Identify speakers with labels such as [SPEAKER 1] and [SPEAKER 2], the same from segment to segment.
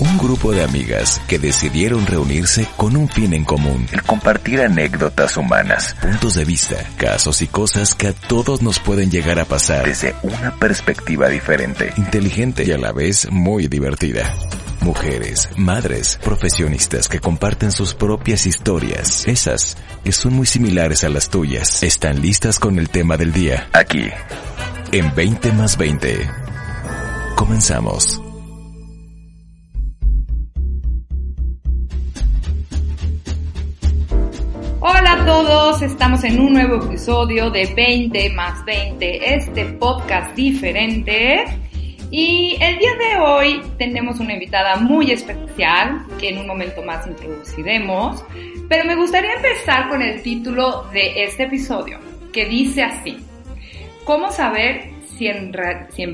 [SPEAKER 1] Un grupo de amigas que decidieron reunirse con un fin en común, el compartir anécdotas humanas, puntos de vista, casos y cosas que a todos nos pueden llegar a pasar. Desde una perspectiva diferente, inteligente y a la vez muy divertida. Mujeres, madres, profesionistas que comparten sus propias historias, esas que son muy similares a las tuyas, están listas con el tema del día, aquí, en 20 más 20. Comenzamos.
[SPEAKER 2] Hola a todos, estamos en un nuevo episodio de 20 más 20, este podcast diferente. Y el día de hoy tenemos una invitada muy especial que en un momento más introduciremos, pero me gustaría empezar con el título de este episodio, que dice así, ¿cómo saber si en,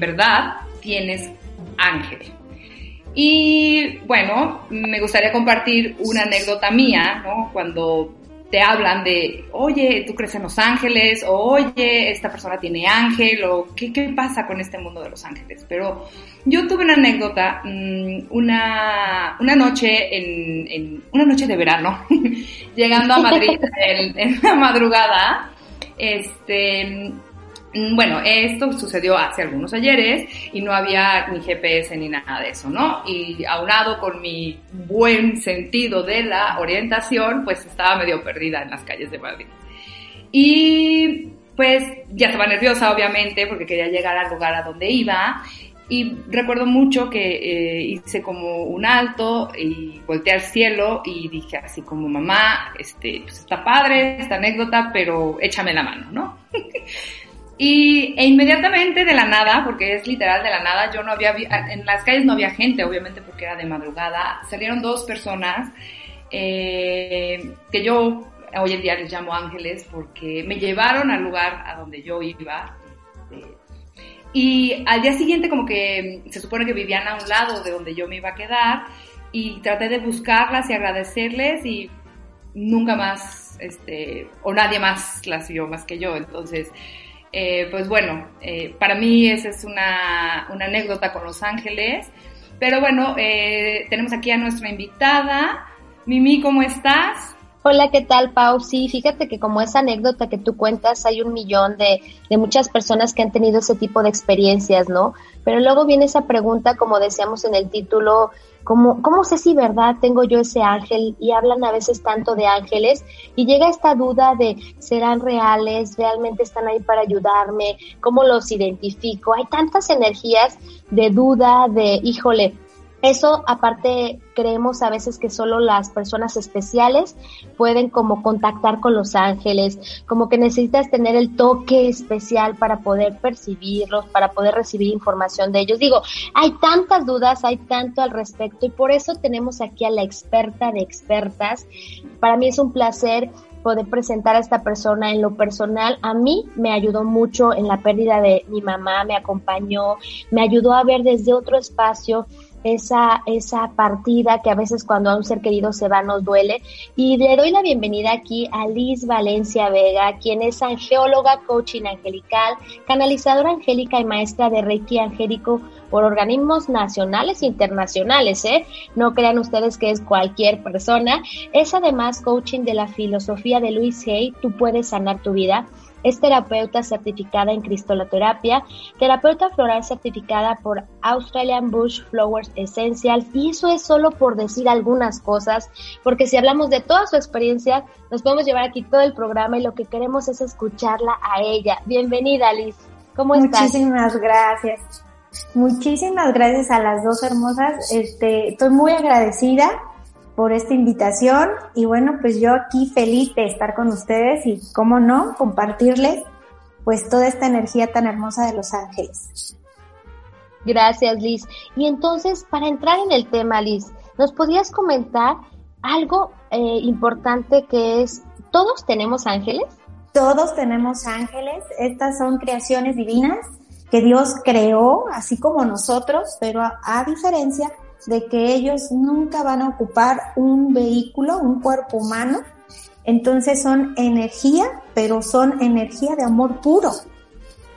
[SPEAKER 2] verdad tienes ángel? Y bueno, me gustaría compartir una anécdota mía, ¿no? Cuando te hablan de, oye, tú crees en Los Ángeles, o oye, esta persona tiene ángel, o qué, qué pasa con este mundo de Los Ángeles. Pero yo tuve una anécdota, mm, una, una noche en, una noche de verano, llegando a Madrid en, en la madrugada, este, bueno, esto sucedió hace algunos ayeres y no había ni GPS ni nada de eso, ¿no? Y aunado con mi buen sentido de la orientación, pues estaba medio perdida en las calles de Madrid. Y pues ya estaba nerviosa, obviamente, porque quería llegar al lugar a donde iba. Y recuerdo mucho que eh, hice como un alto y volteé al cielo y dije así como mamá, este, pues está padre esta anécdota, pero échame la mano, ¿no? Y e inmediatamente de la nada, porque es literal de la nada, yo no había, en las calles no había gente, obviamente porque era de madrugada, salieron dos personas eh, que yo hoy en día les llamo ángeles porque me llevaron al lugar a donde yo iba. Este, y al día siguiente como que se supone que vivían a un lado de donde yo me iba a quedar y traté de buscarlas y agradecerles y nunca más, este, o nadie más las vio más que yo. Entonces, eh, pues bueno, eh, para mí esa es una, anécdota con Los Ángeles. Pero bueno, eh, tenemos aquí a nuestra invitada. Mimi, ¿cómo estás?
[SPEAKER 3] Hola, ¿qué tal, Pau? Sí, fíjate que como esa anécdota que tú cuentas, hay un millón de, de muchas personas que han tenido ese tipo de experiencias, ¿no? Pero luego viene esa pregunta, como decíamos en el título, ¿Cómo, ¿Cómo sé si verdad tengo yo ese ángel? Y hablan a veces tanto de ángeles y llega esta duda de, ¿serán reales? ¿Realmente están ahí para ayudarme? ¿Cómo los identifico? Hay tantas energías de duda, de, híjole, eso aparte creemos a veces que solo las personas especiales pueden como contactar con los ángeles, como que necesitas tener el toque especial para poder percibirlos, para poder recibir información de ellos. Digo, hay tantas dudas, hay tanto al respecto y por eso tenemos aquí a la experta de expertas. Para mí es un placer poder presentar a esta persona en lo personal. A mí me ayudó mucho en la pérdida de mi mamá, me acompañó, me ayudó a ver desde otro espacio esa, esa partida que a veces cuando a un ser querido se va nos duele. Y le doy la bienvenida aquí a Liz Valencia Vega, quien es angeóloga, coaching angelical, canalizadora angélica y maestra de Reiki angélico por organismos nacionales e internacionales, ¿eh? No crean ustedes que es cualquier persona. Es además coaching de la filosofía de Luis Hay, tú puedes sanar tu vida es terapeuta certificada en cristoloterapia, terapeuta floral certificada por Australian Bush Flowers Essentials y eso es solo por decir algunas cosas, porque si hablamos de toda su experiencia, nos podemos llevar aquí todo el programa y lo que queremos es escucharla a ella. Bienvenida, Liz. ¿Cómo estás?
[SPEAKER 4] Muchísimas gracias. Muchísimas gracias a las dos hermosas. Este, estoy muy agradecida por esta invitación y bueno, pues yo aquí feliz de estar con ustedes y cómo no, compartirles pues toda esta energía tan hermosa de Los Ángeles.
[SPEAKER 3] Gracias, Liz. Y entonces, para entrar en el tema, Liz, ¿nos podrías comentar algo eh, importante que es, ¿todos tenemos ángeles?
[SPEAKER 4] Todos tenemos ángeles. Estas son creaciones divinas que Dios creó, así como nosotros, pero a, diferencia de que ellos nunca van a ocupar un vehículo, un cuerpo humano. Entonces son energía, pero son energía de amor puro.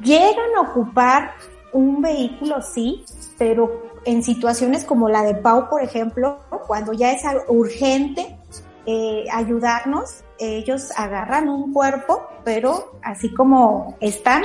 [SPEAKER 4] Llegan a ocupar un vehículo, sí, pero en situaciones como la de Pau, por ejemplo, cuando ya es urgente eh, ayudarnos, ellos agarran un cuerpo, pero así como están,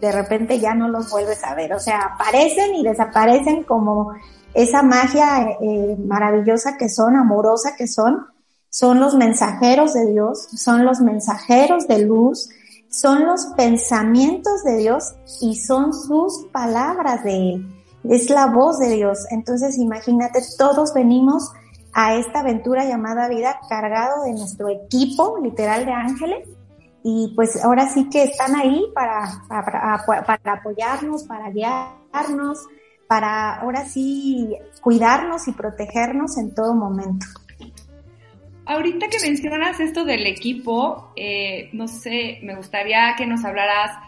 [SPEAKER 4] de repente ya no los vuelves a ver. O sea, aparecen y desaparecen como esa magia eh, maravillosa que son, amorosa que son. Son los mensajeros de Dios, son los mensajeros de luz, son los pensamientos de Dios y son sus palabras de Él. Es la voz de Dios. Entonces imagínate, todos venimos a esta aventura llamada vida cargado de nuestro equipo literal de ángeles y pues ahora sí que están ahí para, para, para, apoyarnos, para guiarnos, para ahora sí cuidarnos y protegernos en todo momento.
[SPEAKER 2] Ahorita que mencionas esto del equipo, eh, no sé, me gustaría que nos hablaras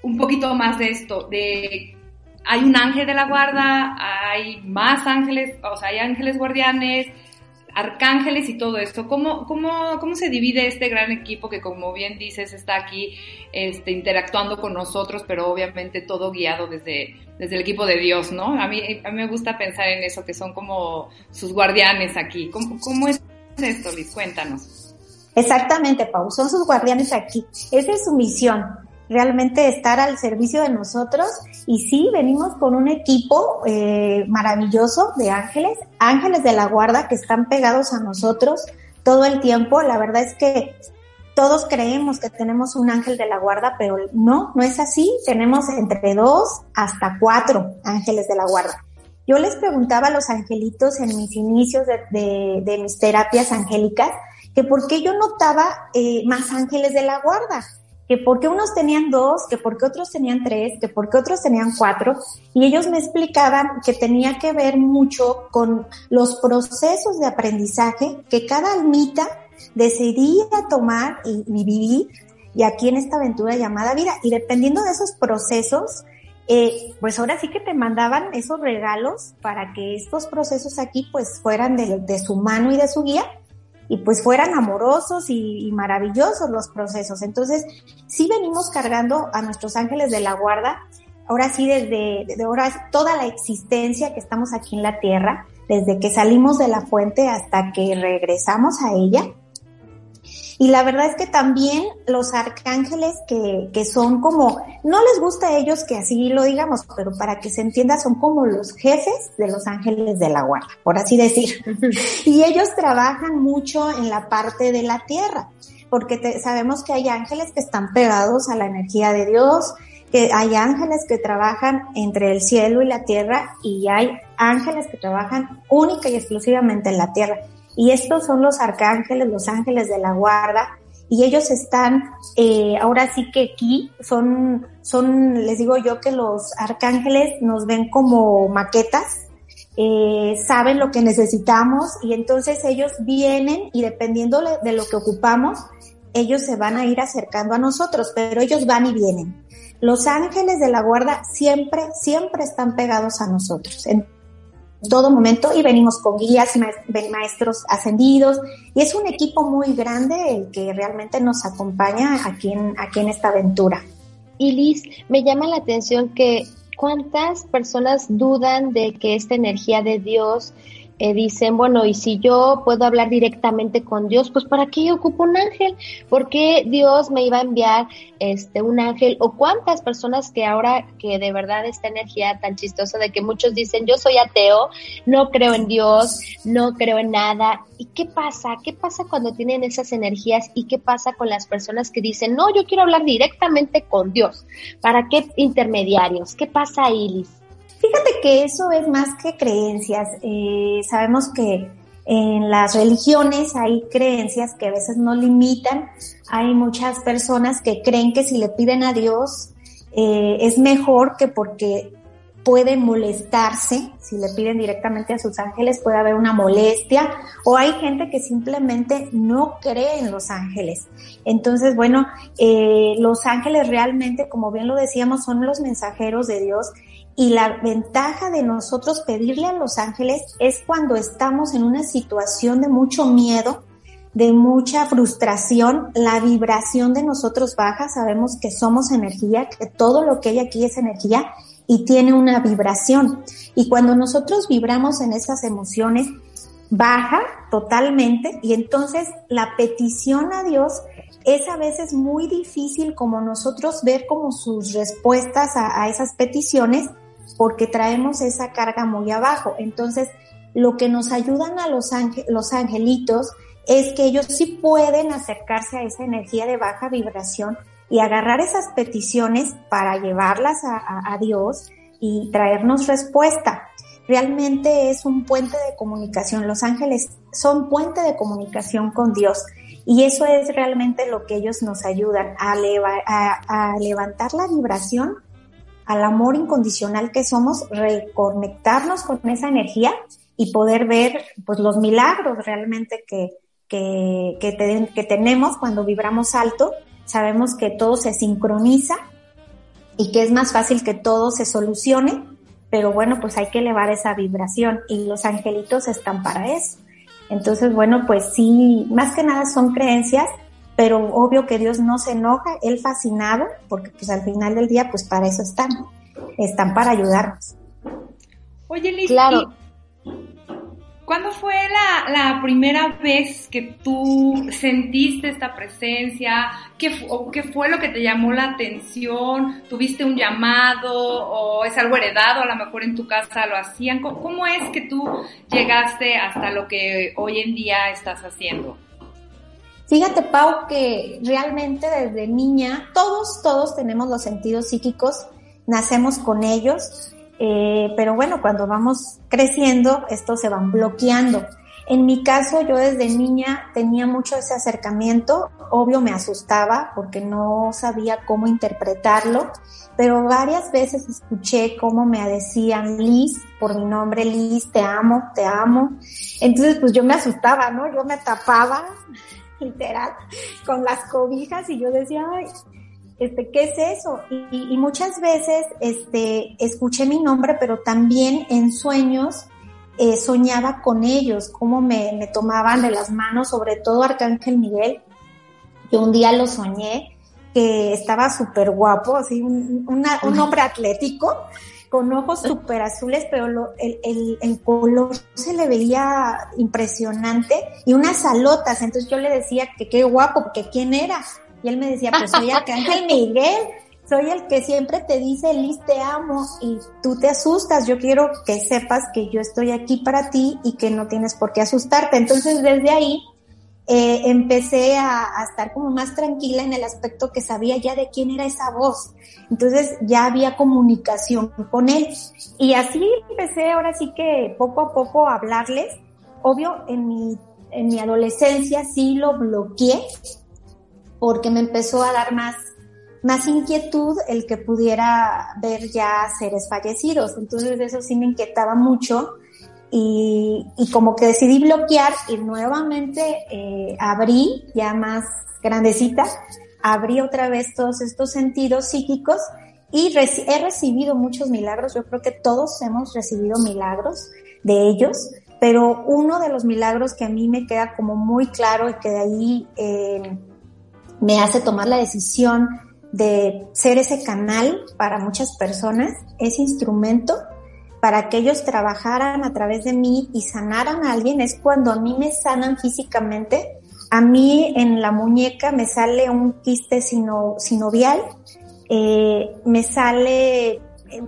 [SPEAKER 2] un poquito más de esto, de hay un ángel de la guarda, hay más ángeles, o sea, hay ángeles guardianes, arcángeles y todo esto. ¿Cómo, cómo, cómo se divide este gran equipo que, como bien dices, está aquí este, interactuando con nosotros, pero obviamente todo guiado desde, desde el equipo de Dios, ¿no? A mí, a me gusta pensar en eso, que son como sus guardianes aquí. ¿Cómo, cómo es esto, Liz? Cuéntanos.
[SPEAKER 4] Exactamente, Pau, son sus guardianes aquí. Esa es su misión, realmente estar al servicio de nosotros. Y sí, venimos con un equipo eh, maravilloso de ángeles, ángeles de la guarda que están pegados a nosotros todo el tiempo. La verdad es que todos creemos que tenemos un ángel de la guarda, pero no, no es así. Tenemos entre dos hasta cuatro ángeles de la guarda. Yo les preguntaba a los angelitos en mis inicios de, de, mis terapias angélicas que por qué yo notaba eh, más ángeles de la guarda que porque unos tenían dos, que porque otros tenían tres, que porque otros tenían cuatro, y ellos me explicaban que tenía que ver mucho con los procesos de aprendizaje que cada almita decidía tomar y, vivir, y aquí en esta aventura llamada vida, y dependiendo de esos procesos, eh, pues ahora sí que te mandaban esos regalos para que estos procesos aquí pues fueran de, de su mano y de su guía, y pues fueran amorosos y, maravillosos los procesos. Entonces, sí venimos cargando a nuestros ángeles de la guarda, ahora sí desde, desde ahora toda la existencia que estamos aquí en la tierra, desde que salimos de la fuente hasta que regresamos a ella, y la verdad es que también los arcángeles que, que son como, no les gusta a ellos que así lo digamos, pero para que se entienda son como los jefes de los ángeles de la guarda, por así decir. y ellos trabajan mucho en la parte de la tierra, porque sabemos que hay ángeles que están pegados a la energía de Dios, que hay ángeles que trabajan entre el cielo y la tierra y hay ángeles que trabajan única y exclusivamente en la tierra. Y estos son los arcángeles, los ángeles de la guarda, y ellos están, eh, ahora sí que aquí son, son, les digo yo que los arcángeles nos ven como maquetas, eh, saben lo que necesitamos y entonces ellos vienen y dependiendo de lo que ocupamos, ellos se van a ir acercando a nosotros, pero ellos van y vienen. Los ángeles de la guarda siempre, siempre están pegados a nosotros todo momento y venimos con guías, maestros ascendidos y es un equipo muy grande el que realmente nos acompaña aquí en, aquí en esta aventura.
[SPEAKER 3] Y Liz, me llama la atención que cuántas personas dudan de que esta energía de Dios eh, dicen, bueno, y si yo puedo hablar directamente con Dios, pues ¿para qué yo ocupo un ángel? ¿Por qué Dios me iba a enviar este un ángel? ¿O cuántas personas que ahora que de verdad esta energía tan chistosa de que muchos dicen, yo soy ateo, no creo en Dios, no creo en nada? ¿Y qué pasa? ¿Qué pasa cuando tienen esas energías? ¿Y qué pasa con las personas que dicen, no, yo quiero hablar directamente con Dios? ¿Para qué intermediarios? ¿Qué pasa Liz?
[SPEAKER 4] Fíjate que eso es más que creencias. Eh, sabemos que en las religiones hay creencias que a veces no limitan. Hay muchas personas que creen que si le piden a Dios eh, es mejor que porque puede molestarse, si le piden directamente a sus ángeles puede haber una molestia o hay gente que simplemente no cree en los ángeles. Entonces, bueno, eh, los ángeles realmente, como bien lo decíamos, son los mensajeros de Dios y la ventaja de nosotros pedirle a los ángeles es cuando estamos en una situación de mucho miedo, de mucha frustración, la vibración de nosotros baja, sabemos que somos energía, que todo lo que hay aquí es energía y tiene una vibración. Y cuando nosotros vibramos en esas emociones, baja totalmente y entonces la petición a Dios es a veces muy difícil como nosotros ver como sus respuestas a, esas peticiones porque traemos esa carga muy abajo. Entonces, lo que nos ayudan a los, los angelitos es que ellos sí pueden acercarse a esa energía de baja vibración y agarrar esas peticiones para llevarlas a, Dios y traernos respuesta. Realmente es un puente de comunicación. Los ángeles son puente de comunicación con Dios. Y eso es realmente lo que ellos nos ayudan a, levantar la vibración al amor incondicional que somos, reconectarnos con esa energía y poder ver pues los milagros realmente que, que, que tenemos cuando vibramos alto sabemos que todo se sincroniza y que es más fácil que todo se solucione, pero bueno, pues hay que elevar esa vibración y los angelitos están para eso. Entonces, bueno, pues sí, más que nada son creencias, pero obvio que Dios no se enoja, Él fascinado, porque pues al final del día, pues para eso están, están para ayudarnos.
[SPEAKER 2] Oye, Liz, claro. ¿Cuándo fue la, la, primera vez que tú sentiste esta presencia? ¿Qué, o ¿Qué fue lo que te llamó la atención? ¿Tuviste un llamado o es algo heredado? A lo mejor en tu casa lo hacían. ¿Cómo, cómo es que tú llegaste hasta lo que hoy en día estás haciendo?
[SPEAKER 4] Fíjate, Pau, que realmente desde niña, todos, todos tenemos los sentidos psíquicos, nacemos con ellos eh, pero bueno, cuando vamos creciendo, estos se van bloqueando. En mi caso, yo desde niña tenía mucho ese acercamiento, obvio me asustaba porque no sabía cómo interpretarlo, pero varias veces escuché cómo me decían Liz, por mi nombre Liz, te amo, te amo. Entonces, pues yo me asustaba, ¿no? Yo me tapaba, literal, con las cobijas y yo decía, ay, este, ¿qué es eso? Y, muchas veces, este, escuché mi nombre, pero también en sueños eh, soñaba con ellos, cómo me, me, tomaban de las manos, sobre todo Arcángel Miguel. Yo un día lo soñé, que estaba súper guapo, así, un, un hombre atlético, con ojos súper azules, pero lo, el, el, el, color se le veía impresionante y unas alotas. Entonces yo le decía que qué guapo, porque quién era. Y él me decía, pues soy Arcángel Miguel, soy el que siempre te dice, Liz, te amo y tú te asustas. Yo quiero que sepas que yo estoy aquí para ti y que no tienes por qué asustarte. Entonces desde ahí eh, empecé a, estar como más tranquila en el aspecto que sabía ya de quién era esa voz. Entonces ya había comunicación con él. Y así empecé ahora sí que poco a poco a hablarles. Obvio, en mi, en mi adolescencia sí lo bloqueé porque me empezó a dar más, más inquietud el que pudiera ver ya seres fallecidos. Entonces eso sí me inquietaba mucho y, como que decidí bloquear y nuevamente eh, abrí ya más grandecita, abrí otra vez todos estos sentidos psíquicos y he recibido muchos milagros. Yo creo que todos hemos recibido milagros de ellos, pero uno de los milagros que a mí me queda como muy claro y que de ahí eh, me hace tomar la decisión de ser ese canal para muchas personas, ese instrumento para que ellos trabajaran a través de mí y sanaran a alguien, es cuando a mí me sanan físicamente. A mí en la muñeca me sale un quiste sino, sinovial, eh, me sale eh,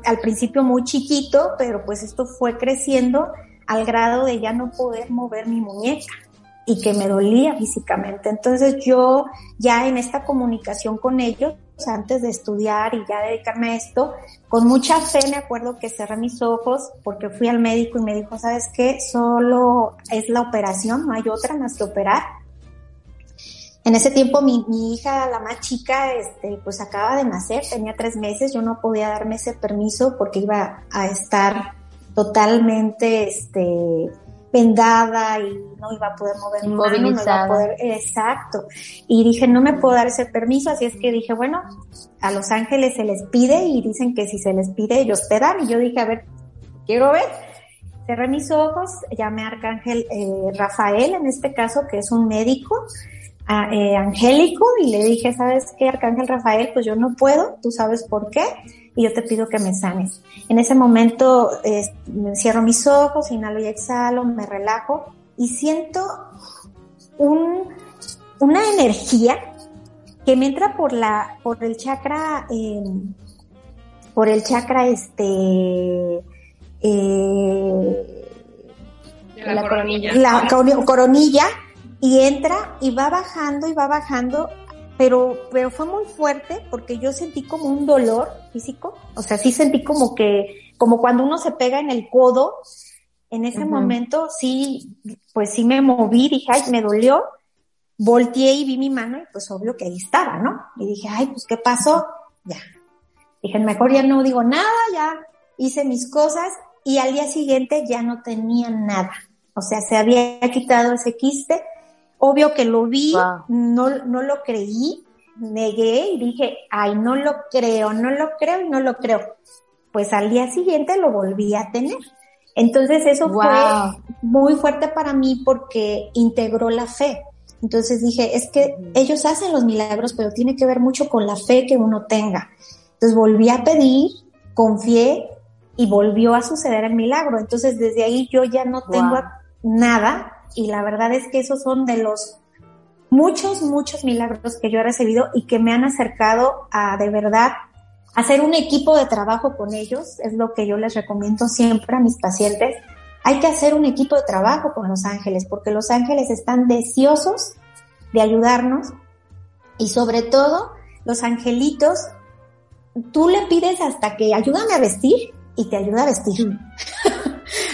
[SPEAKER 4] al principio muy chiquito, pero pues esto fue creciendo al grado de ya no poder mover mi muñeca y que me dolía físicamente. Entonces yo ya en esta comunicación con ellos, antes de estudiar y ya dedicarme a esto, con mucha fe me acuerdo que cerré mis ojos porque fui al médico y me dijo, ¿sabes qué? Solo es la operación, no hay otra más que operar. En ese tiempo mi, mi, hija, la más chica, este, pues acaba de nacer, tenía tres meses, yo no podía darme ese permiso porque iba a estar totalmente, este, vendada y no iba a poder mover mi mano, no iba a poder, exacto. Y dije, no me puedo dar ese permiso, así es que dije, bueno, a Los Ángeles se les pide y dicen que si se les pide ellos te dan. Y yo dije, a ver, quiero ver. Cerré mis ojos, llamé a Arcángel eh, Rafael, en este caso, que es un médico eh, angélico, y le dije, ¿sabes qué, Arcángel Rafael? Pues yo no puedo, tú sabes por qué y yo te pido que me sanes. En ese momento me cierro mis ojos, inhalo y exhalo, me relajo y siento un, una energía que me entra por la, por el chakra, em, por el chakra este, eh,
[SPEAKER 2] la, coronilla.
[SPEAKER 4] La coronilla y entra y va bajando y va bajando pero, pero fue muy fuerte porque yo sentí como un dolor físico, o sea, sí sentí como que, como cuando uno se pega en el codo, en ese momento sí, pues sí me moví, dije, ay, me dolió, volteé y vi mi mano y pues obvio que ahí estaba, ¿no? Y dije, ay, pues ¿qué pasó? Ya. Dije, mejor ya no digo nada, ya hice mis cosas y al día siguiente ya no tenía nada. O sea, se había quitado ese quiste Obvio que lo vi, no, no lo creí, negué y dije, ay, no lo creo, no lo creo y no lo creo. Pues al día siguiente lo volví a tener. Entonces eso fue muy fuerte para mí porque integró la fe. Entonces dije, es que ellos hacen los milagros, pero tiene que ver mucho con la fe que uno tenga. Entonces volví a pedir, confié y volvió a suceder el milagro. Entonces desde ahí yo ya no tengo nada y la verdad es que esos son de los muchos, muchos milagros que yo he recibido y que me han acercado a de verdad hacer un equipo de trabajo con ellos, es lo que yo les recomiendo siempre a mis pacientes. Hay que hacer un equipo de trabajo con los ángeles, porque los ángeles están deseosos de ayudarnos y sobre todo los angelitos, tú le pides hasta que ayúdame a vestir y te ayuda a vestir.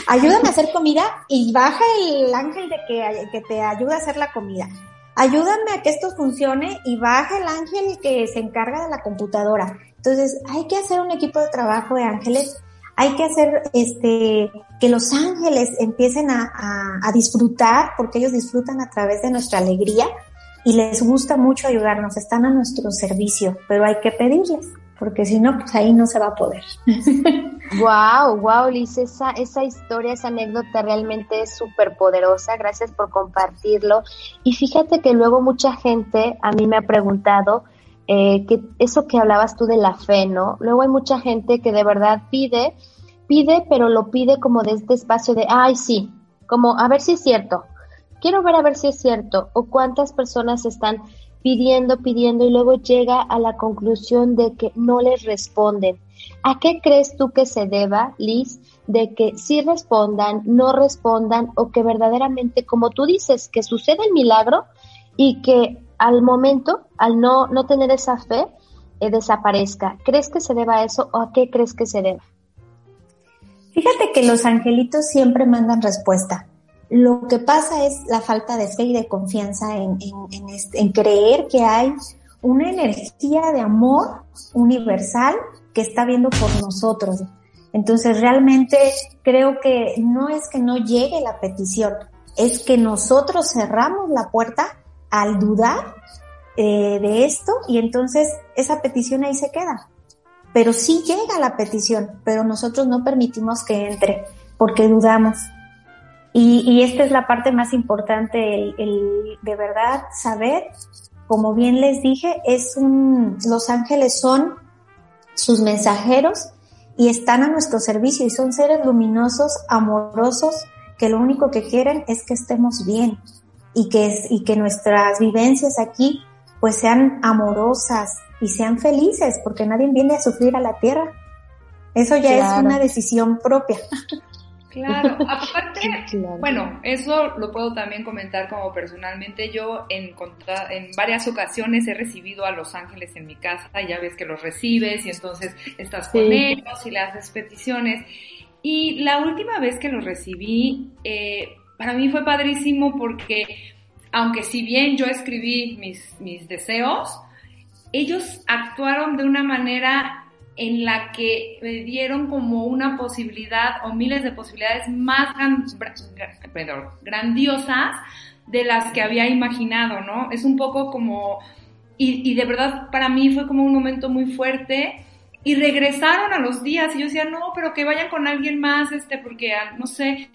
[SPEAKER 4] ayúdame a hacer comida y baja el ángel de que, que te ayuda a hacer la comida. Ayúdame a que esto funcione y baja el ángel que se encarga de la computadora. Entonces, hay que hacer un equipo de trabajo de ángeles. Hay que hacer este que los ángeles empiecen a, a, a disfrutar, porque ellos disfrutan a través de nuestra alegría y les gusta mucho ayudarnos, están a nuestro servicio, pero hay que pedirles porque si no, pues ahí no se va a poder.
[SPEAKER 3] Wow, wow, Liz, esa, esa historia, esa anécdota realmente es súper poderosa. Gracias por compartirlo. Y fíjate que luego mucha gente a mí me ha preguntado eh, que eso que hablabas tú de la fe, ¿no? Luego hay mucha gente que de verdad pide, pide, pero lo pide como de este espacio de, ay, sí, como a ver si es cierto. Quiero ver a ver si es cierto. O cuántas personas están pidiendo, pidiendo y luego llega a la conclusión de que no les responden. ¿A qué crees tú que se deba, Liz, de que sí respondan, no respondan o que verdaderamente, como tú dices, que sucede el milagro y que al momento, al no, no tener esa fe, eh, desaparezca? ¿Crees que se deba a eso o a qué crees que se deba?
[SPEAKER 4] Fíjate que los angelitos siempre mandan respuesta. Lo que pasa es la falta de fe y de confianza en, creer que hay una energía de amor universal que está viendo por nosotros. Entonces realmente creo que no es que no llegue la petición, es que nosotros cerramos la puerta al dudar eh, de esto y entonces esa petición ahí se queda. Pero sí llega la petición, pero nosotros no permitimos que entre porque dudamos. Y, esta es la parte más importante, el, de verdad saber, como bien les dije, es un, los ángeles son sus mensajeros y están a nuestro servicio y son seres luminosos, amorosos, que lo único que quieren es que estemos bien y que, y que nuestras vivencias aquí pues sean amorosas y sean felices, porque nadie viene a sufrir a la tierra. Eso ya es una decisión propia.
[SPEAKER 2] Claro, aparte, bueno, eso lo puedo también comentar como personalmente. Yo en, en varias ocasiones he recibido a los ángeles en mi casa, y ya ves que los recibes y entonces estás con ellos y le haces peticiones. Y la última vez que los recibí, eh, para mí fue padrísimo porque aunque si bien yo escribí mis, mis deseos, ellos actuaron de una manera en la que me dieron como una posibilidad o miles de posibilidades más grandiosas de las que había imaginado, ¿no? Es un poco como, y, y, de verdad para mí fue como un momento muy fuerte y regresaron a los días y yo decía, no, pero que vayan con alguien más, este, porque, ah, no sé,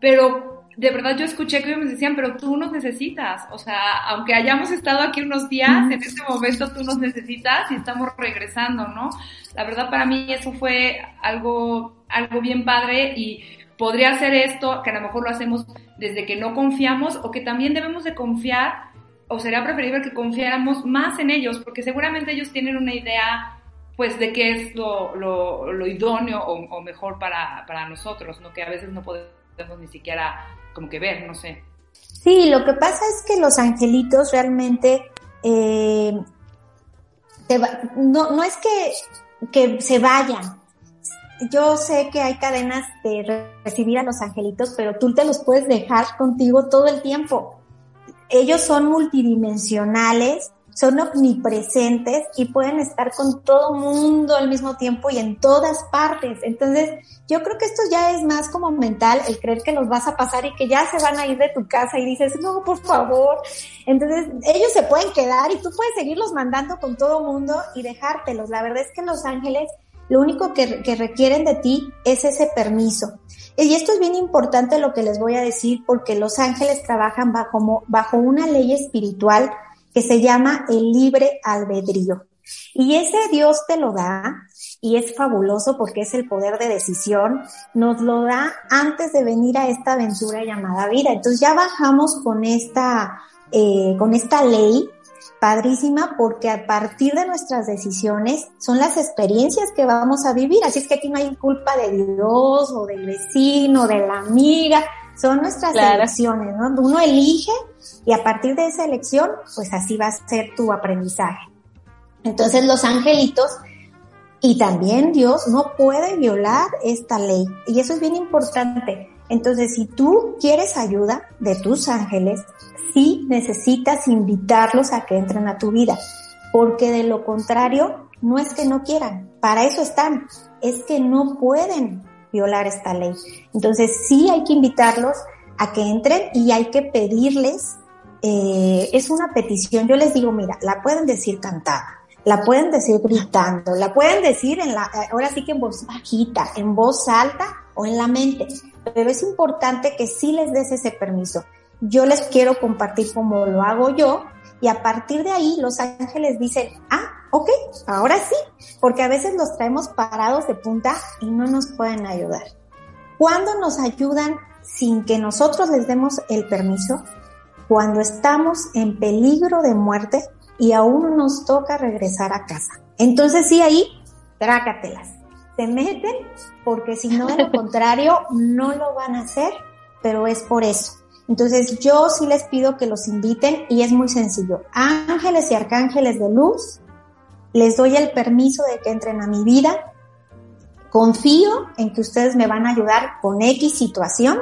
[SPEAKER 2] pero de verdad yo escuché que ellos me decían, pero tú nos necesitas, o sea, aunque hayamos estado aquí unos días, en este momento tú nos necesitas y estamos regresando, ¿no? La verdad para mí eso fue algo, algo bien padre y podría ser esto, que a lo mejor lo hacemos desde que no confiamos o que también debemos de confiar, o sería preferible que confiáramos más en ellos, porque seguramente ellos tienen una idea pues de qué es lo, lo, lo idóneo o, o mejor para, para nosotros, ¿no? Que a veces no podemos ni siquiera como que ver, no sé.
[SPEAKER 4] Sí, lo que pasa es que los angelitos realmente eh, no, no es que, que se vayan. Yo sé que hay cadenas de recibir a los angelitos, pero tú te los puedes dejar contigo todo el tiempo. Ellos son multidimensionales, son omnipresentes y pueden estar con todo mundo al mismo tiempo y en todas partes. Entonces, yo creo que esto ya es más como mental, el creer que los vas a pasar y que ya se van a ir de tu casa y dices, no, por favor. Entonces, ellos se pueden quedar y tú puedes seguirlos mandando con todo mundo y dejártelos. La verdad es que los ángeles lo único que, requieren de ti es ese permiso. Y esto es bien importante lo que les voy a decir porque los ángeles trabajan bajo una ley espiritual que se llama el libre albedrío. Y ese Dios te lo da y es fabuloso porque es el poder de decisión, nos lo da antes de venir a esta aventura llamada vida. Entonces ya bajamos con esta, eh, con esta ley padrísima porque a partir de nuestras decisiones son las experiencias que vamos a vivir. Así es que aquí no hay culpa de Dios o del vecino, de la amiga, son nuestras elecciones, ¿no? Uno elige y a partir de esa elección, pues así va a ser tu aprendizaje. Entonces los angelitos y también Dios no puede violar esta ley. Y eso es bien importante. Entonces, si tú quieres ayuda de tus ángeles, sí necesitas invitarlos a que entren a tu vida. Porque de lo contrario, no es que no quieran. Para eso están. Es que no pueden violar esta ley. Entonces sí hay que invitarlos a que entren y hay que pedirles, eh, es una petición, yo les digo, mira, la pueden decir cantada, la pueden decir gritando, la pueden decir en la, ahora sí que en voz bajita, en voz alta o en la mente, pero es importante que sí les des ese permiso. Yo les quiero compartir cómo lo hago yo y a partir de ahí los ángeles dicen, ah, ok, ahora sí, porque a veces los traemos parados de punta y no nos pueden ayudar. ¿Cuándo nos ayudan sin que nosotros les demos el permiso? Cuando estamos en peligro de muerte y aún nos toca regresar a casa. Entonces sí, ahí, trácatelas. Se meten porque si no, de lo contrario, no lo van a hacer, pero es por eso. Entonces yo sí les pido que los inviten y es muy sencillo. Ángeles y arcángeles de luz, les doy el permiso de que entren a mi vida, confío en que ustedes me van a ayudar con X situación.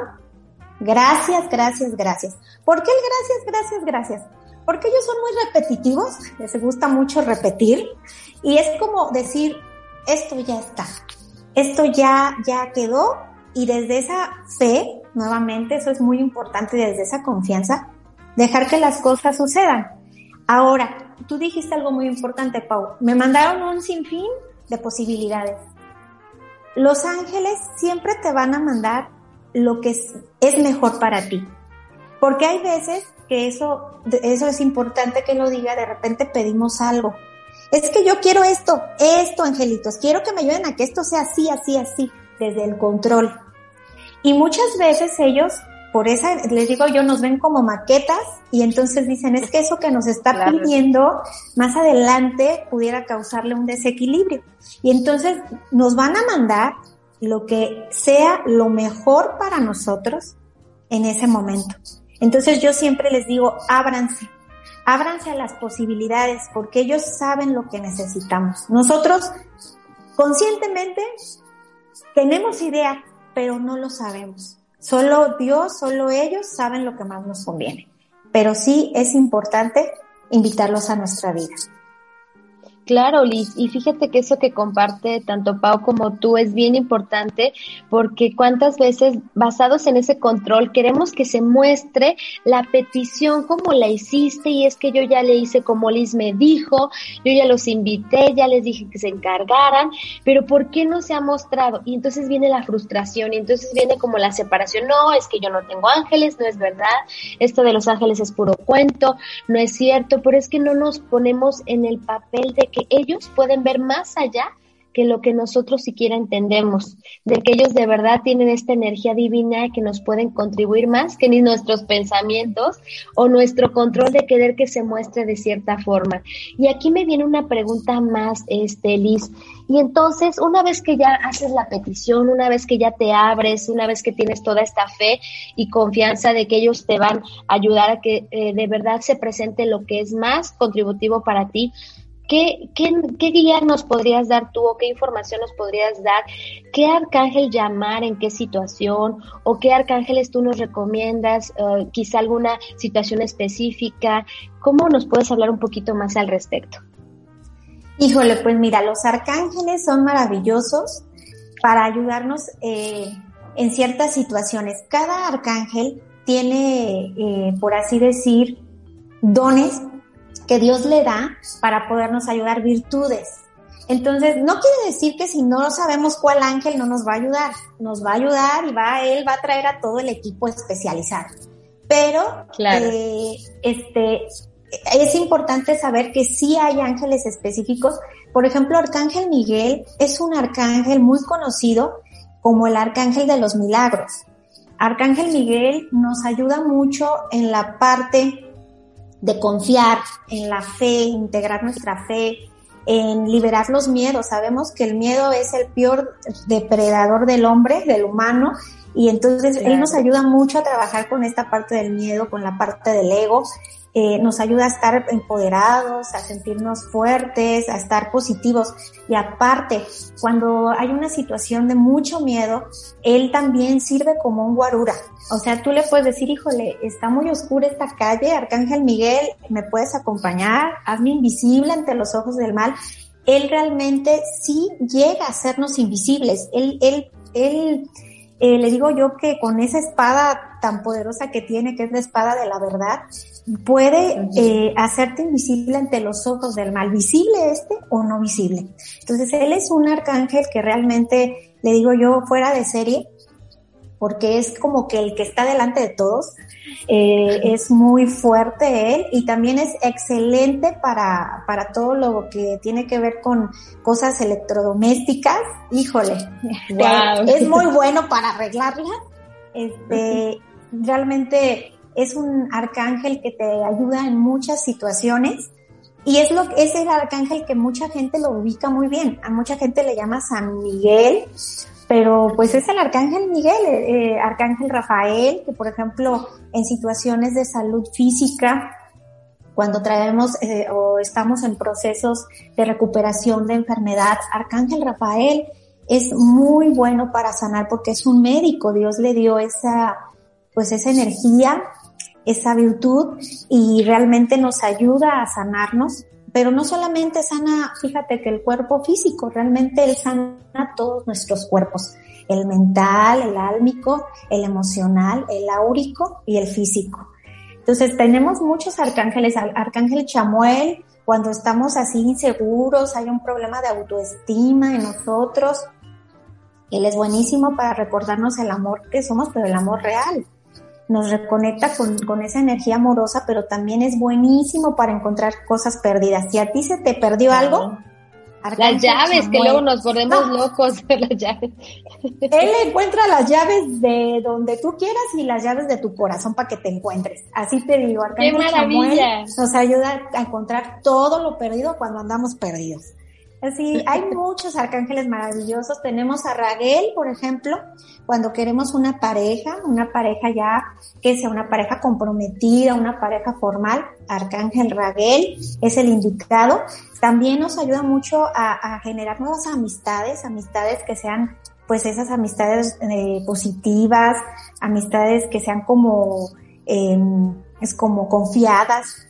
[SPEAKER 4] Gracias, gracias, gracias. ¿Por qué el gracias, gracias, gracias? Porque ellos son muy repetitivos, les gusta mucho repetir y es como decir, esto ya está, esto ya, ya quedó y desde esa fe, nuevamente, eso es muy importante, desde esa confianza, dejar que las cosas sucedan. Ahora, tú dijiste algo muy importante, Pau. Me mandaron un sinfín de posibilidades. Los ángeles siempre te van a mandar lo que es, mejor para ti. Porque hay veces que eso, eso es importante que lo diga, de repente pedimos algo. Es que yo quiero esto, esto, angelitos, quiero que me ayuden a que esto sea así, así, así, desde el control. Y muchas veces ellos por esa, les digo yo, nos ven como maquetas y entonces dicen, es que eso que nos está pidiendo más adelante pudiera causarle un desequilibrio. Y entonces nos van a mandar lo que sea lo mejor para nosotros en ese momento. Entonces yo siempre les digo, ábranse, ábranse a las posibilidades porque ellos saben lo que necesitamos. Nosotros conscientemente tenemos idea, pero no lo sabemos. Solo Dios, solo ellos saben lo que más nos conviene. pero sí es importante invitarlos a nuestra vida.
[SPEAKER 3] Claro, Liz, y fíjate que eso que comparte tanto Pau como tú es bien importante porque cuántas veces basados en ese control queremos que se muestre la petición como la hiciste y es que yo ya le hice como Liz me dijo, yo ya los invité, ya les dije que se encargaran, pero ¿por qué no se ha mostrado? Y entonces viene la frustración y entonces viene como la separación, no, es que yo no tengo ángeles, no es verdad, esto de los ángeles es puro cuento, no es cierto, pero es que no nos ponemos en el papel de que ellos pueden ver más allá que lo que nosotros siquiera entendemos, de que ellos de verdad tienen esta energía divina que nos pueden contribuir más que ni nuestros pensamientos o nuestro control de querer que se muestre de cierta forma. Y aquí me viene una pregunta más, este, Liz. Y entonces, una vez que ya haces la petición, una vez que ya te abres, una vez que tienes toda esta fe y confianza de que ellos te van a ayudar a que eh, de verdad se presente lo que es más contributivo para ti, ¿Qué, qué, guía nos podrías dar tú o qué información nos podrías dar? ¿Qué arcángel llamar en qué situación? ¿O qué arcángeles tú nos recomiendas? Eh, quizá alguna situación específica. ¿Cómo nos puedes hablar un poquito más al respecto?
[SPEAKER 4] Híjole, pues mira, los arcángeles son maravillosos para ayudarnos eh, en ciertas situaciones. Cada arcángel tiene, eh, por así decir, dones que Dios le da para podernos ayudar virtudes. Entonces, no quiere decir que si no sabemos cuál ángel no nos va a ayudar, nos va a ayudar y va, él va a traer a todo el equipo especializado. Pero, eh, este, es importante saber que sí hay ángeles específicos. Por ejemplo, Arcángel Miguel es un arcángel muy conocido como el arcángel de los milagros. Arcángel Miguel nos ayuda mucho en la parte de confiar en la fe, integrar nuestra fe, en liberar los miedos. Sabemos que el miedo es el peor depredador del hombre, del humano, y entonces él nos ayuda mucho a trabajar con esta parte del miedo, con la parte del ego, eh, nos ayuda a estar empoderados, a sentirnos fuertes, a estar positivos. Y aparte, cuando hay una situación de mucho miedo, él también sirve como un guarura. O sea, tú le puedes decir, híjole, está muy oscura esta calle, Arcángel Miguel, ¿me puedes acompañar? Hazme invisible ante los ojos del mal. Él realmente sí llega a hacernos invisibles. Él, él, él, eh, le digo yo que con esa espada tan poderosa que tiene, que es la espada de la verdad, puede eh, hacerte invisible ante los ojos del mal, visible este o no visible. Entonces él es un arcángel que realmente, le digo yo, fuera de serie, porque es como que el que está delante de todos, eh, es muy fuerte él y también es excelente para, para todo lo que tiene que ver con cosas electrodomésticas. Híjole, es muy bueno para arreglarlas. Este, realmente es un arcángel que te ayuda en muchas situaciones y es lo es el arcángel que mucha gente lo ubica muy bien. A mucha gente le llama San Miguel, pero pues es el arcángel Miguel, eh, arcángel Rafael, que por ejemplo en situaciones de salud física, cuando traemos eh, o estamos en procesos de recuperación de enfermedad, arcángel Rafael es muy bueno para sanar porque es un médico, Dios le dio esa pues esa energía esa virtud y realmente nos ayuda a sanarnos, pero no solamente sana, fíjate que el cuerpo físico, realmente él sana todos nuestros cuerpos, el mental, el álmico, el emocional, el áurico y el físico. Entonces tenemos muchos arcángeles, arcángel Chamuel, cuando estamos así inseguros, hay un problema de autoestima en nosotros, él es buenísimo para recordarnos el amor que somos, pero el amor real nos reconecta con, con, esa energía amorosa, pero también es buenísimo para encontrar cosas perdidas. Si a ti se te perdió algo,
[SPEAKER 3] las llaves, que luego nos ponemos locos de las llaves.
[SPEAKER 4] Él encuentra las llaves de donde tú quieras y las llaves de tu corazón para que te encuentres. Así te digo,
[SPEAKER 3] Arcángel ¡Qué maravilla!
[SPEAKER 4] nos ayuda a encontrar todo lo perdido cuando andamos perdidos. Así, hay muchos arcángeles maravillosos. Tenemos a Raguel, por ejemplo, cuando queremos una pareja, una pareja ya que sea una pareja comprometida, una pareja formal. Arcángel Raguel es el indicado. También nos ayuda mucho a, generar nuevas amistades, amistades que sean pues esas amistades eh, positivas, amistades que sean como eh, es como confiadas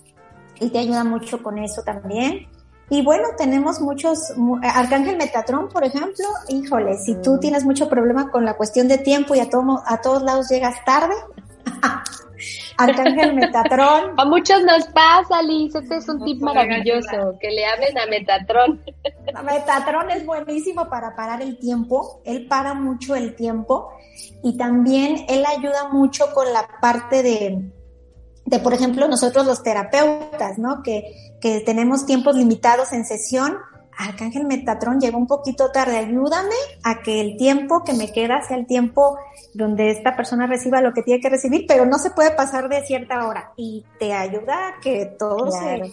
[SPEAKER 4] y te ayuda mucho con eso también. Y bueno, tenemos muchos, Arcángel Metatrón, por ejemplo, híjole, si tú mm. tienes mucho problema con la cuestión de tiempo y a, todo, a todos lados llegas tarde, Arcángel Metatrón.
[SPEAKER 3] A muchos nos pasa, Liz, este es un tip maravilloso, que le hablen a Metatrón.
[SPEAKER 4] Metatrón es buenísimo para parar el tiempo, él para mucho el tiempo y también él ayuda mucho con la parte de, de por ejemplo, nosotros los terapeutas, ¿no? Que, que tenemos tiempos limitados en sesión, Arcángel Metatrón llegó un poquito tarde, ayúdame a que el tiempo que me queda sea el tiempo donde esta persona reciba lo que tiene que recibir, pero no se puede pasar de cierta hora y te ayuda a que todo se,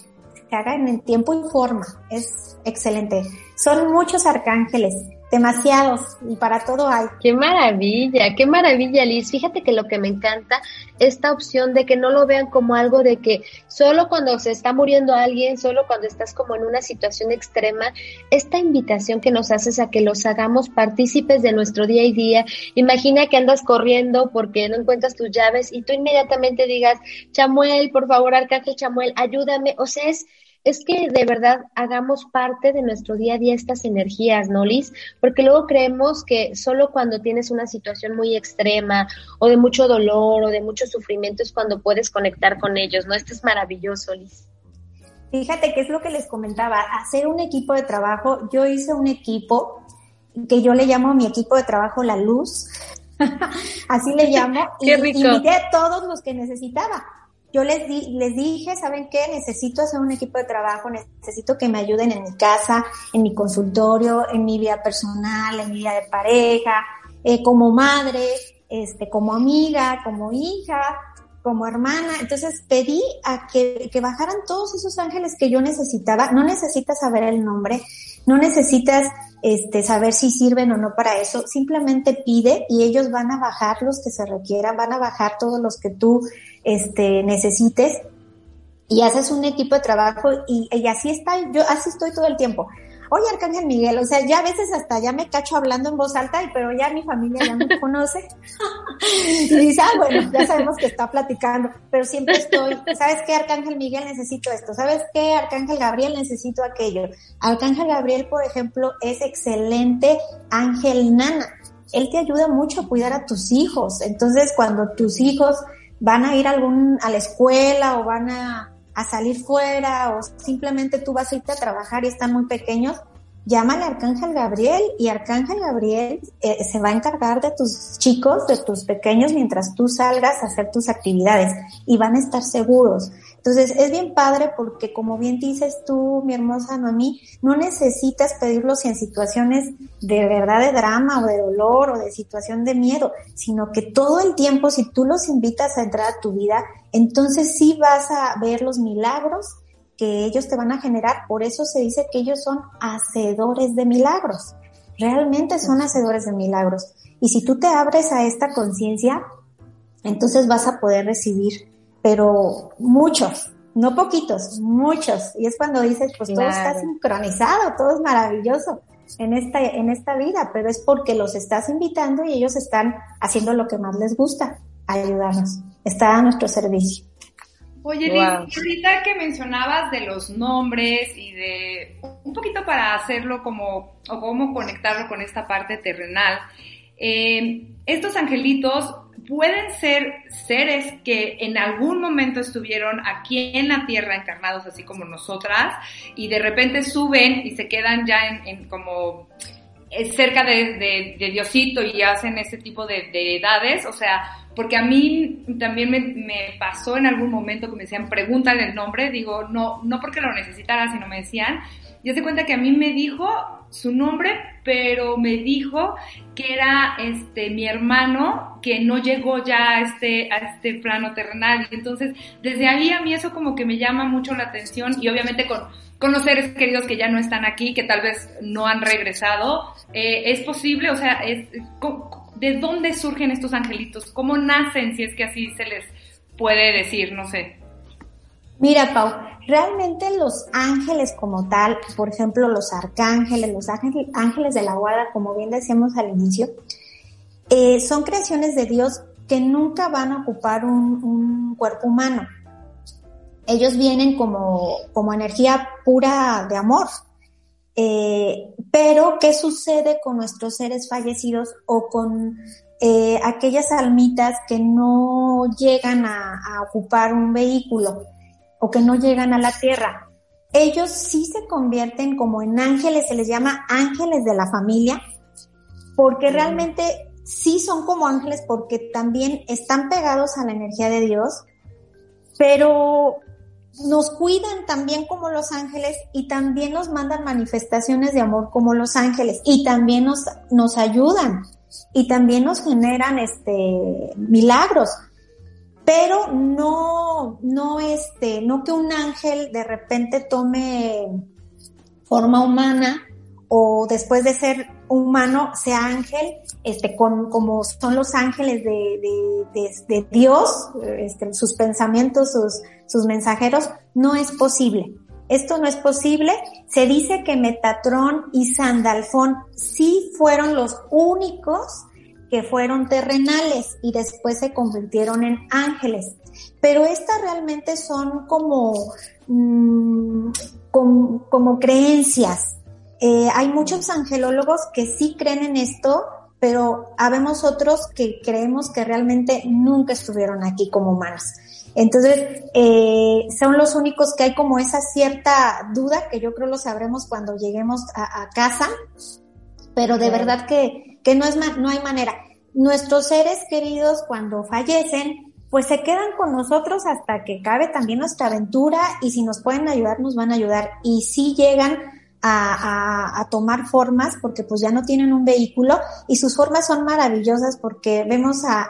[SPEAKER 4] se haga en el tiempo y forma. Es excelente. Son muchos arcángeles demasiados y para todo hay.
[SPEAKER 3] Qué maravilla, qué maravilla Liz. Fíjate que lo que me encanta, esta opción de que no lo vean como algo de que solo cuando se está muriendo alguien, solo cuando estás como en una situación extrema, esta invitación que nos haces a que los hagamos partícipes de nuestro día y día. Imagina que andas corriendo porque no encuentras tus llaves y tú inmediatamente digas, Chamuel, por favor, Arcángel Chamuel, ayúdame. O sea, es es que de verdad hagamos parte de nuestro día a día estas energías, ¿no, Liz? Porque luego creemos que solo cuando tienes una situación muy extrema o de mucho dolor o de mucho sufrimiento es cuando puedes conectar con ellos, ¿no? Esto es maravilloso, Liz.
[SPEAKER 4] Fíjate que es lo que les comentaba, hacer un equipo de trabajo, yo hice un equipo que yo le llamo mi equipo de trabajo La Luz, así le llamo, y invité a todos los que necesitaba yo les, di, les dije, ¿saben qué? Necesito hacer un equipo de trabajo, necesito que me ayuden en mi casa, en mi consultorio, en mi vida personal, en mi vida de pareja, eh, como madre, este, como amiga, como hija, como hermana. Entonces pedí a que, que bajaran todos esos ángeles que yo necesitaba. No necesitas saber el nombre, no necesitas este, saber si sirven o no para eso, simplemente pide y ellos van a bajar los que se requieran, van a bajar todos los que tú este, necesites y haces un equipo de trabajo y, y así está, yo así estoy todo el tiempo oye Arcángel Miguel, o sea, ya a veces hasta ya me cacho hablando en voz alta, pero ya mi familia ya me conoce. y dice, ah, bueno, ya sabemos que está platicando, pero siempre estoy, ¿sabes qué, Arcángel Miguel necesito esto? ¿Sabes qué, Arcángel Gabriel necesito aquello? Arcángel Gabriel, por ejemplo, es excelente ángel nana. Él te ayuda mucho a cuidar a tus hijos. Entonces, cuando tus hijos van a ir a algún, a la escuela o van a, a salir fuera o simplemente tú vas a irte a trabajar y están muy pequeños, llama al Arcángel Gabriel y Arcángel Gabriel eh, se va a encargar de tus chicos, de tus pequeños mientras tú salgas a hacer tus actividades y van a estar seguros. Entonces es bien padre porque como bien dices tú, mi hermosa Noemí, no necesitas pedirlos en situaciones de verdad de drama o de dolor o de situación de miedo, sino que todo el tiempo si tú los invitas a entrar a tu vida, entonces sí vas a ver los milagros que ellos te van a generar. Por eso se dice que ellos son hacedores de milagros. Realmente son hacedores de milagros. Y si tú te abres a esta conciencia, entonces vas a poder recibir, pero muchos, no poquitos, muchos. Y es cuando dices, pues todo está sincronizado, todo es maravilloso en esta, en esta vida, pero es porque los estás invitando y ellos están haciendo lo que más les gusta, ayudarnos. Está a nuestro servicio.
[SPEAKER 2] Oye, Liz, ahorita que mencionabas de los nombres y de un poquito para hacerlo como, o cómo conectarlo con esta parte terrenal, eh, estos angelitos pueden ser seres que en algún momento estuvieron aquí en la tierra encarnados así como nosotras y de repente suben y se quedan ya en, como eh, cerca de, Diosito y hacen ese tipo de, de edades, o sea, porque a mí también me, pasó en algún momento que me decían, pregúntale el nombre, digo, no, no porque lo necesitara, sino me decían, ya se cuenta que a mí me dijo su nombre, pero me dijo que era este mi hermano que no llegó ya a este, a este plano terrenal. Entonces, desde ahí a mí eso como que me llama mucho la atención y obviamente con, con los seres queridos que ya no están aquí, que tal vez no han regresado, eh, es posible, o sea, es, ¿de dónde surgen estos angelitos? ¿Cómo nacen, si es que así se les puede decir? No sé.
[SPEAKER 4] Mira, Pau, realmente los ángeles como tal, por ejemplo, los arcángeles, los ángeles de la guarda, como bien decíamos al inicio, eh, son creaciones de Dios que nunca van a ocupar un, cuerpo humano. ellos vienen como, como energía pura de amor. Eh, pero, ¿qué sucede con nuestros seres fallecidos o con eh, aquellas almitas que no llegan a, ocupar un vehículo o que no llegan a la tierra? Ellos sí se convierten como en ángeles, se les llama ángeles de la familia, porque realmente sí son como ángeles porque también están pegados a la energía de Dios, pero nos cuidan también como los ángeles y también nos mandan manifestaciones de amor como los ángeles y también nos, nos ayudan y también nos generan este milagros. Pero no, no este, no que un ángel de repente tome forma humana o después de ser humano sea ángel, este, con, como son los ángeles de, de, de, Dios, este, sus pensamientos, sus, sus mensajeros, no es posible. Esto no es posible. Se dice que Metatron y Sandalfón sí fueron los únicos que fueron terrenales y después se convirtieron en ángeles. Pero estas realmente son como, mm, como, como creencias, eh, hay muchos angelólogos que sí creen en esto, pero habemos otros que creemos que realmente nunca estuvieron aquí como humanos. Entonces, eh, son los únicos que hay como esa cierta duda, que yo creo lo sabremos cuando lleguemos a, casa, pero de verdad que, que no, es no hay manera. Nuestros seres queridos cuando fallecen, pues se quedan con nosotros hasta que cabe también nuestra aventura y si nos pueden ayudar, nos van a ayudar. Y si llegan a, tomar formas porque pues ya no tienen un vehículo y sus formas son maravillosas porque vemos a,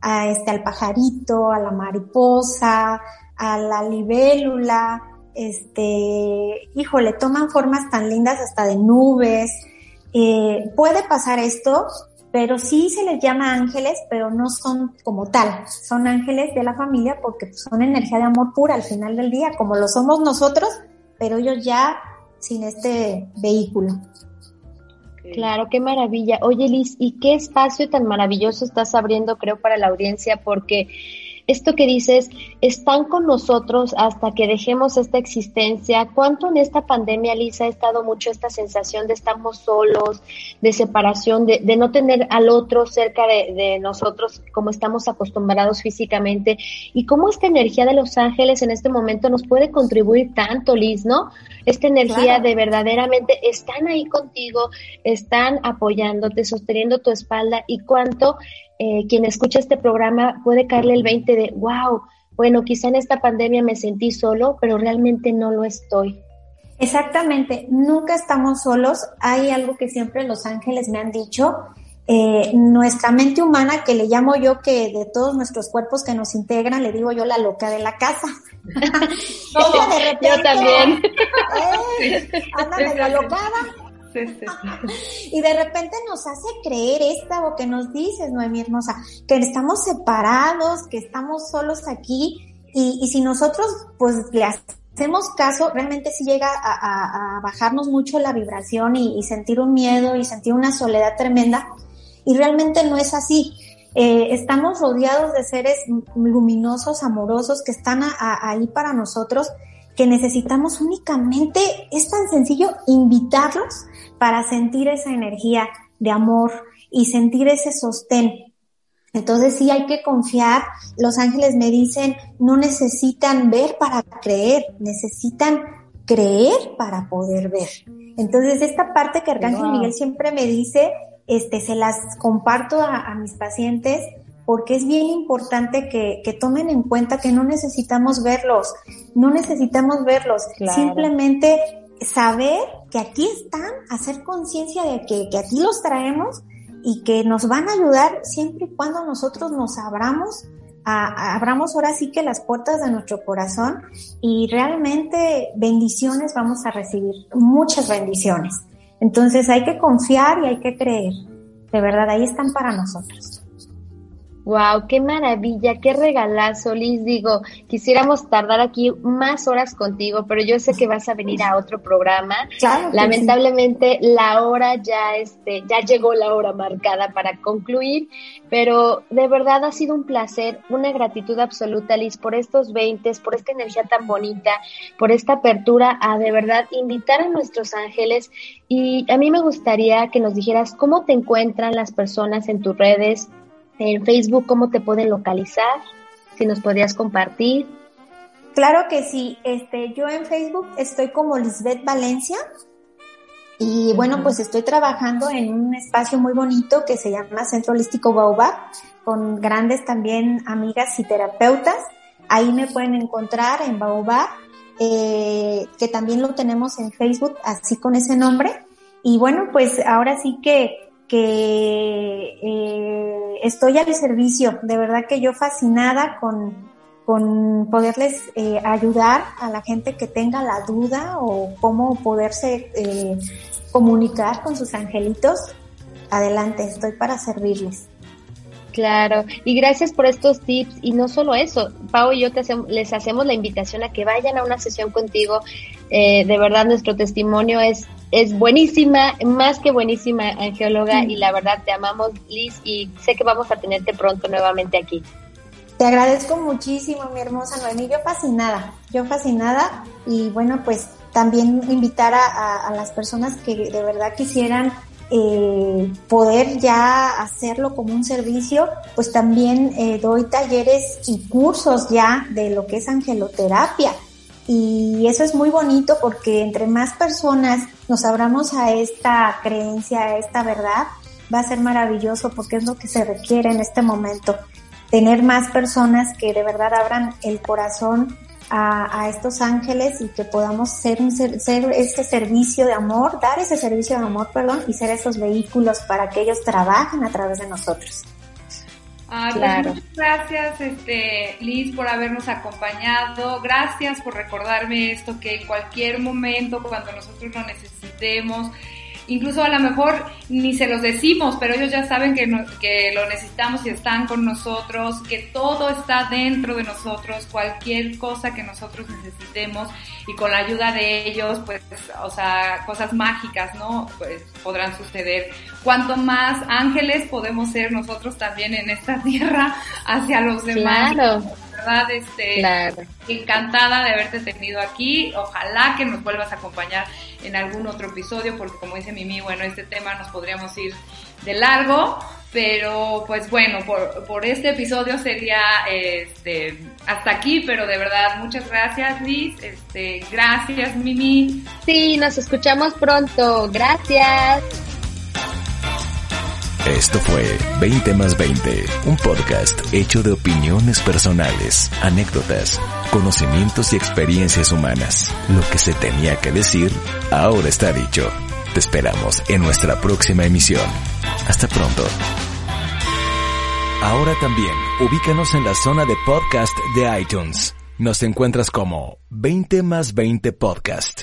[SPEAKER 4] a, este, al pajarito, a la mariposa, a la libélula, este, híjole, toman formas tan lindas hasta de nubes. Eh, puede pasar esto, pero sí se les llama ángeles, pero no son como tal, son ángeles de la familia porque pues, son energía de amor pura al final del día, como lo somos nosotros, pero ellos ya sin este vehículo.
[SPEAKER 3] Claro, qué maravilla. Oye, Liz, ¿y qué espacio tan maravilloso estás abriendo, creo, para la audiencia? Porque esto que dices, están con nosotros hasta que dejemos esta existencia. ¿Cuánto en esta pandemia, Lisa, ha estado mucho esta sensación de estamos solos, de separación, de, no tener al otro cerca de, nosotros como estamos acostumbrados físicamente? Y cómo esta energía de los ángeles en este momento nos puede contribuir tanto, Liz, ¿no? Esta energía de verdaderamente están ahí contigo, están apoyándote, sosteniendo tu espalda y cuánto eh, quien escucha este programa puede caerle el 20 de, wow, bueno, quizá en esta pandemia me sentí solo, pero realmente no lo estoy.
[SPEAKER 4] Exactamente, nunca estamos solos. Hay algo que siempre los ángeles me han dicho. Eh, nuestra mente humana, que le llamo yo que de todos nuestros cuerpos que nos integran, le digo yo la loca de la casa.
[SPEAKER 3] yo también.
[SPEAKER 4] Eh, anda medio y de repente nos hace creer esta o que nos dices, Noemí hermosa, que estamos separados, que estamos solos aquí y, si nosotros pues le hacemos caso, realmente sí llega a, bajarnos mucho la vibración y, sentir un miedo y sentir una soledad tremenda y realmente no es así. Eh, estamos rodeados de seres luminosos, amorosos, que están ahí para nosotros que necesitamos únicamente, es tan sencillo, invitarlos para sentir esa energía de amor y sentir ese sostén. Entonces sí hay que confiar. Los ángeles me dicen, no necesitan ver para creer, necesitan creer para poder ver. Entonces esta parte que Arcángel Miguel siempre me dice, este, se las comparto a mis pacientes porque es bien importante que, tomen en cuenta que no necesitamos verlos, no necesitamos verlos, simplemente saber que aquí están, hacer conciencia de que, aquí los traemos y que nos van a ayudar siempre y cuando nosotros nos abramos, abramos ahora sí que las puertas de nuestro corazón y realmente bendiciones vamos a recibir, muchas bendiciones. Entonces hay que confiar y hay que creer. De verdad, ahí están para nosotros.
[SPEAKER 3] Wow, qué maravilla, qué regalazo, Liz. Digo, quisiéramos tardar aquí más horas contigo, pero yo sé que vas a venir a otro programa. Claro Lamentablemente la hora ya este ya llegó la hora marcada para concluir, pero de verdad ha sido un placer, una gratitud absoluta, Liz, por estos 20, por esta energía tan bonita, por esta apertura a de verdad invitar a nuestros ángeles y a mí me gustaría que nos dijeras cómo te encuentran las personas en tus redes en Facebook, cómo te pueden localizar, si nos podrías compartir.
[SPEAKER 4] Claro que sí, este, yo en Facebook estoy como Lisbeth Valencia y bueno, pues estoy trabajando en un espacio muy bonito que se llama Centro Holístico Baobab, con grandes también amigas y terapeutas. Ahí me pueden encontrar en Baobab, eh, que también lo tenemos en Facebook, así con ese nombre. Y bueno, pues ahora sí que que eh, estoy al servicio, de verdad que yo fascinada con, con poderles eh, ayudar a la gente que tenga la duda o cómo poderse eh, comunicar con sus angelitos. Adelante, estoy para servirles.
[SPEAKER 3] Claro, y gracias por estos tips. Y no solo eso, Pau y yo te les hacemos la invitación a que vayan a una sesión contigo. Eh, de verdad, nuestro testimonio es, es buenísima, más que buenísima, angeóloga, y la verdad te amamos, Liz, y sé que vamos a tenerte pronto nuevamente aquí.
[SPEAKER 4] Te agradezco muchísimo, mi hermosa Noemí. Yo fascinada, yo fascinada. Y bueno, pues también invitar a las personas que de verdad quisieran eh, poder ya hacerlo como un servicio, pues también eh, doy talleres y cursos ya de lo que es angeloterapia. Y eso es muy bonito porque entre más personas nos abramos a esta creencia, a esta verdad, va a ser maravilloso porque es lo que se requiere en este momento. Tener más personas que de verdad abran el corazón a, estos ángeles y que podamos ser, un, ser, ese servicio de amor, dar ese servicio de amor, perdón, y ser esos vehículos para que ellos trabajen a través de nosotros.
[SPEAKER 2] Ah, claro. muchas gracias, este, Liz, por habernos acompañado. Gracias por recordarme esto, que en cualquier momento, cuando nosotros lo necesitemos, incluso a lo mejor ni se los decimos, pero ellos ya saben que, que lo necesitamos y están con nosotros, que todo está dentro de nosotros, cualquier cosa que nosotros necesitemos y con la ayuda de ellos, pues, o sea, cosas mágicas, ¿no? Pues podrán suceder. Cuanto más ángeles podemos ser nosotros también en esta tierra hacia los demás. Verdad, este, encantada de haberte tenido aquí. Ojalá que nos vuelvas a acompañar en algún otro episodio, porque como dice Mimi, bueno, este tema nos podríamos ir de largo, pero pues bueno, por, por este episodio sería este, hasta aquí, pero de verdad, muchas gracias Liz, este, gracias Mimi.
[SPEAKER 3] Sí, nos escuchamos pronto, gracias.
[SPEAKER 1] Esto fue 20 más 20, un podcast hecho de opiniones personales, anécdotas, conocimientos y experiencias humanas. Lo que se tenía que decir, ahora está dicho. Te esperamos en nuestra próxima emisión. Hasta pronto. Ahora también, ubícanos en la zona de podcast de iTunes. Nos encuentras como 20 más 20 podcast.